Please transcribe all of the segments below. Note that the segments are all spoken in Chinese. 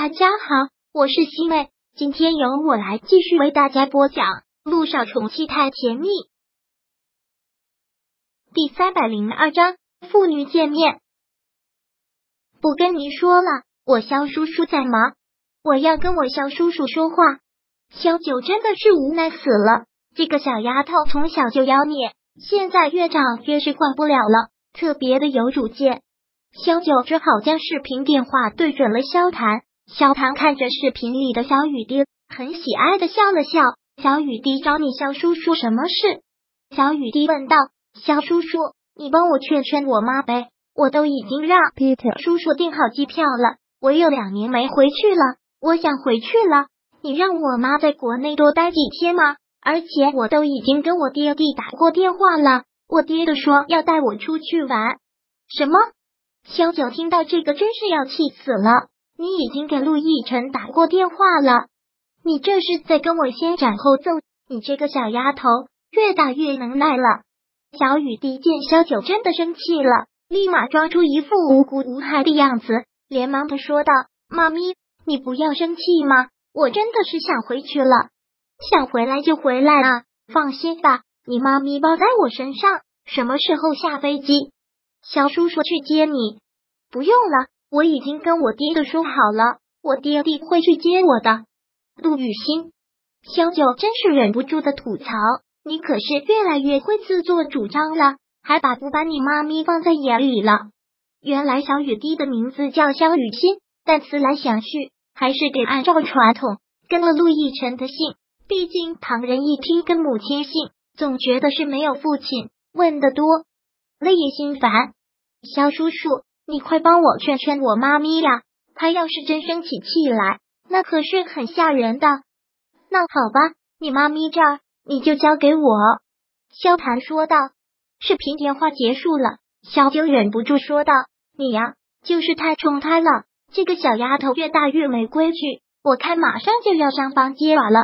大家好，我是西妹，今天由我来继续为大家播讲《路上宠妻太甜蜜》第三百零二章父女见面。不跟你说了，我肖叔叔在忙，我要跟我肖叔叔说话。肖九真的是无奈死了，这个小丫头从小就妖孽，现在越长越是管不了了，特别的有主见。肖九只好将视频电话对准了肖谈。小唐看着视频里的小雨滴，很喜爱的笑了笑。小雨滴找你肖叔叔什么事？小雨滴问道。肖叔叔，你帮我劝劝我妈呗。我都已经让 Peter 叔叔订好机票了，我有两年没回去了，我想回去了。你让我妈在国内多待几天吗？而且我都已经跟我爹地打过电话了，我爹的说要带我出去玩。什么？肖九听到这个真是要气死了。你已经给陆亦辰打过电话了，你这是在跟我先斩后奏。你这个小丫头，越大越能耐了。小雨滴见萧九真的生气了，立马装出一副无辜无害的样子，连忙的说道：“妈咪，你不要生气嘛，我真的是想回去了，想回来就回来啊，放心吧，你妈咪包在我身上。什么时候下飞机？小叔叔去接你，不用了。”我已经跟我爹的说好了，我爹地会去接我的。陆雨欣，萧九真是忍不住的吐槽：“你可是越来越会自作主张了，还把不把你妈咪放在眼里了。”原来小雨滴的名字叫萧雨欣，但思来想去，还是得按照传统跟了陆亦辰的姓。毕竟旁人一听跟母亲姓，总觉得是没有父亲。问的多，累也心烦。萧叔叔。你快帮我劝劝我妈咪呀！她要是真生起气来，那可是很吓人的。那好吧，你妈咪这儿你就交给我。”萧谈说道。视频电话结束了，小九忍不住说道：“你呀，就是太宠她了。这个小丫头越大越没规矩，我看马上就要上房揭瓦了。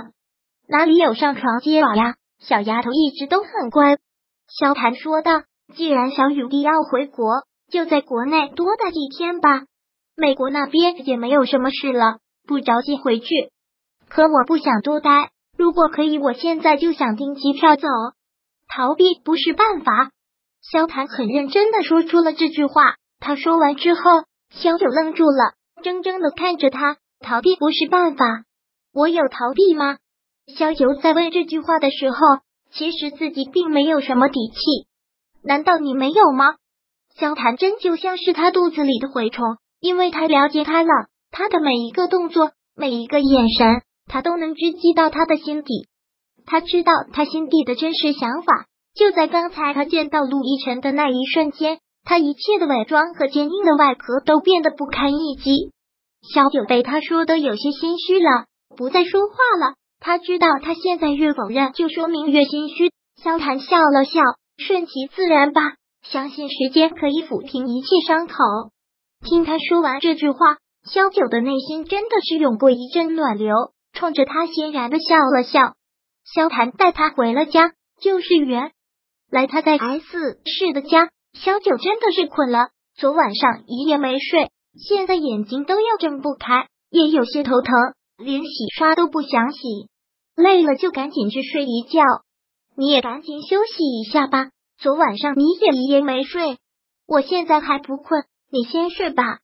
哪里有上床揭瓦呀？小丫头一直都很乖。”萧谈说道：“既然小雨滴要回国。”就在国内多待几天吧，美国那边也没有什么事了，不着急回去。可我不想多待，如果可以，我现在就想订机票走。逃避不是办法。萧谈很认真的说出了这句话。他说完之后，萧九愣住了，怔怔的看着他。逃避不是办法，我有逃避吗？萧九在问这句话的时候，其实自己并没有什么底气。难道你没有吗？萧谈真就像是他肚子里的蛔虫，因为他了解他了，他的每一个动作，每一个眼神，他都能直击到他的心底。他知道他心底的真实想法。就在刚才，他见到陆亦辰的那一瞬间，他一切的伪装和坚硬的外壳都变得不堪一击。萧九被他说的有些心虚了，不再说话了。他知道他现在越否认，就说明越心虚。萧谈笑了笑，顺其自然吧。相信时间可以抚平一切伤口。听他说完这句话，萧九的内心真的是涌过一阵暖流，冲着他欣然的笑了笑。萧谈带他回了家，就是原来他在 S 市的家。萧九真的是困了，昨晚上一夜没睡，现在眼睛都要睁不开，也有些头疼，连洗刷都不想洗。累了就赶紧去睡一觉，你也赶紧休息一下吧。昨晚上你也一夜没睡，我现在还不困，你先睡吧。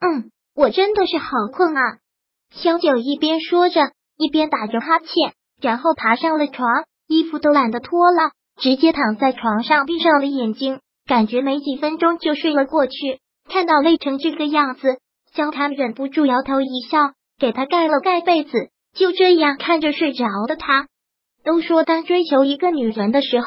嗯，我真的是好困啊。萧九一边说着，一边打着哈欠，然后爬上了床，衣服都懒得脱了，直接躺在床上，闭上了眼睛，感觉没几分钟就睡了过去。看到累成这个样子，萧谈忍不住摇头一笑，给他盖了盖被子，就这样看着睡着的他。都说当追求一个女人的时候。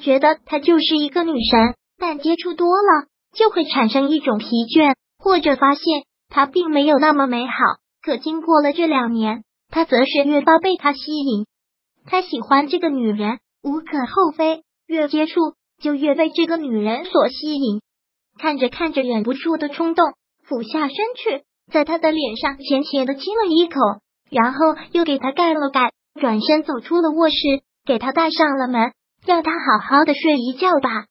觉得她就是一个女神，但接触多了就会产生一种疲倦，或者发现她并没有那么美好。可经过了这两年，他则是越发被她吸引。他喜欢这个女人，无可厚非。越接触，就越被这个女人所吸引。看着看着，忍不住的冲动，俯下身去，在她的脸上浅浅的亲了一口，然后又给她盖了盖，转身走出了卧室，给她带上了门。让他好好的睡一觉吧。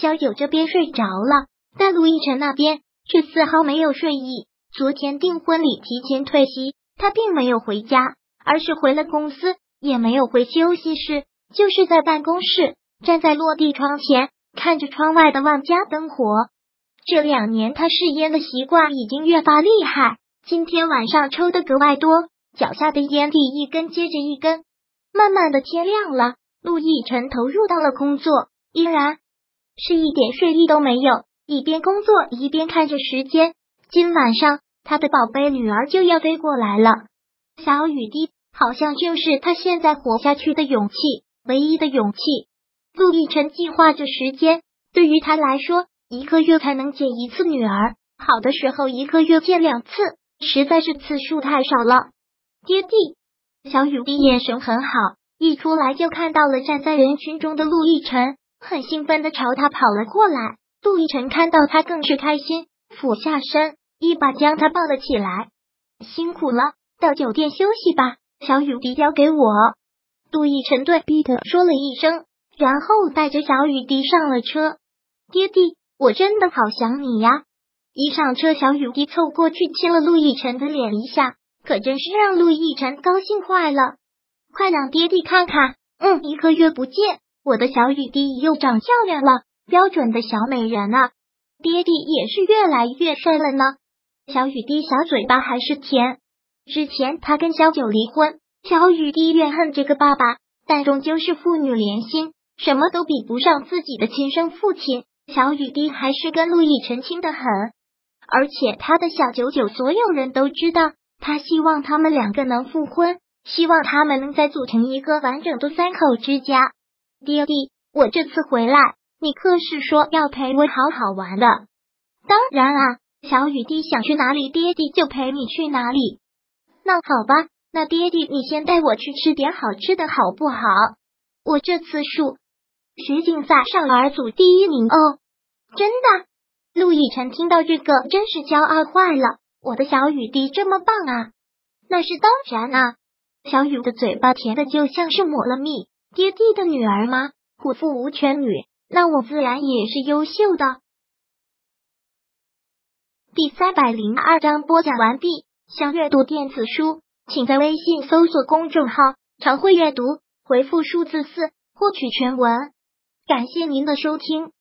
小九这边睡着了，但陆亦辰那边却丝毫没有睡意，昨天订婚礼提前退席，他并没有回家，而是回了公司，也没有回休息室，就是在办公室，站在落地窗前，看着窗外的万家灯火。这两年他试烟的习惯已经越发厉害，今天晚上抽的格外多，脚下的烟蒂一根接着一根。慢慢的天亮了，陆亦辰投入到了工作，依然是一点睡意都没有，一边工作一边看着时间。今晚上。他的宝贝女儿就要飞过来了，小雨滴好像就是他现在活下去的勇气，唯一的勇气。陆亦辰计划着时间，对于他来说，一个月才能见一次女儿，好的时候一个月见两次，实在是次数太少了。爹地，小雨滴眼神很好，一出来就看到了站在人群中的陆亦辰，很兴奋的朝他跑了过来。陆亦辰看到他更是开心，俯下身。一把将他抱了起来，辛苦了，到酒店休息吧。小雨滴交给我。杜奕晨对彼得说了一声，然后带着小雨滴上了车。爹地，我真的好想你呀！一上车，小雨滴凑过去亲了陆亦辰的脸一下，可真是让陆亦辰高兴坏了。快让爹地看看，嗯，一个月不见，我的小雨滴又长漂亮了，标准的小美人啊！爹地也是越来越帅了呢。小雨滴小嘴巴还是甜。之前他跟小九离婚，小雨滴怨恨这个爸爸，但终究是父女连心，什么都比不上自己的亲生父亲。小雨滴还是跟陆毅澄清的很，而且他的小九九，所有人都知道，他希望他们两个能复婚，希望他们能再组成一个完整的三口之家。爹地，我这次回来，你可是说要陪我好好玩的。当然啊。小雨滴想去哪里，爹地就陪你去哪里。那好吧，那爹地你先带我去吃点好吃的，好不好？我这次数学竞赛少儿组第一名哦，真的。陆亦辰听到这个，真是骄傲坏了。我的小雨滴这么棒啊！那是当然啊，小雨的嘴巴甜的就像是抹了蜜。爹地的女儿吗？虎父无犬女，那我自然也是优秀的。第三百零二章播讲完毕。想阅读电子书，请在微信搜索公众号“常会阅读”，回复数字四获取全文。感谢您的收听。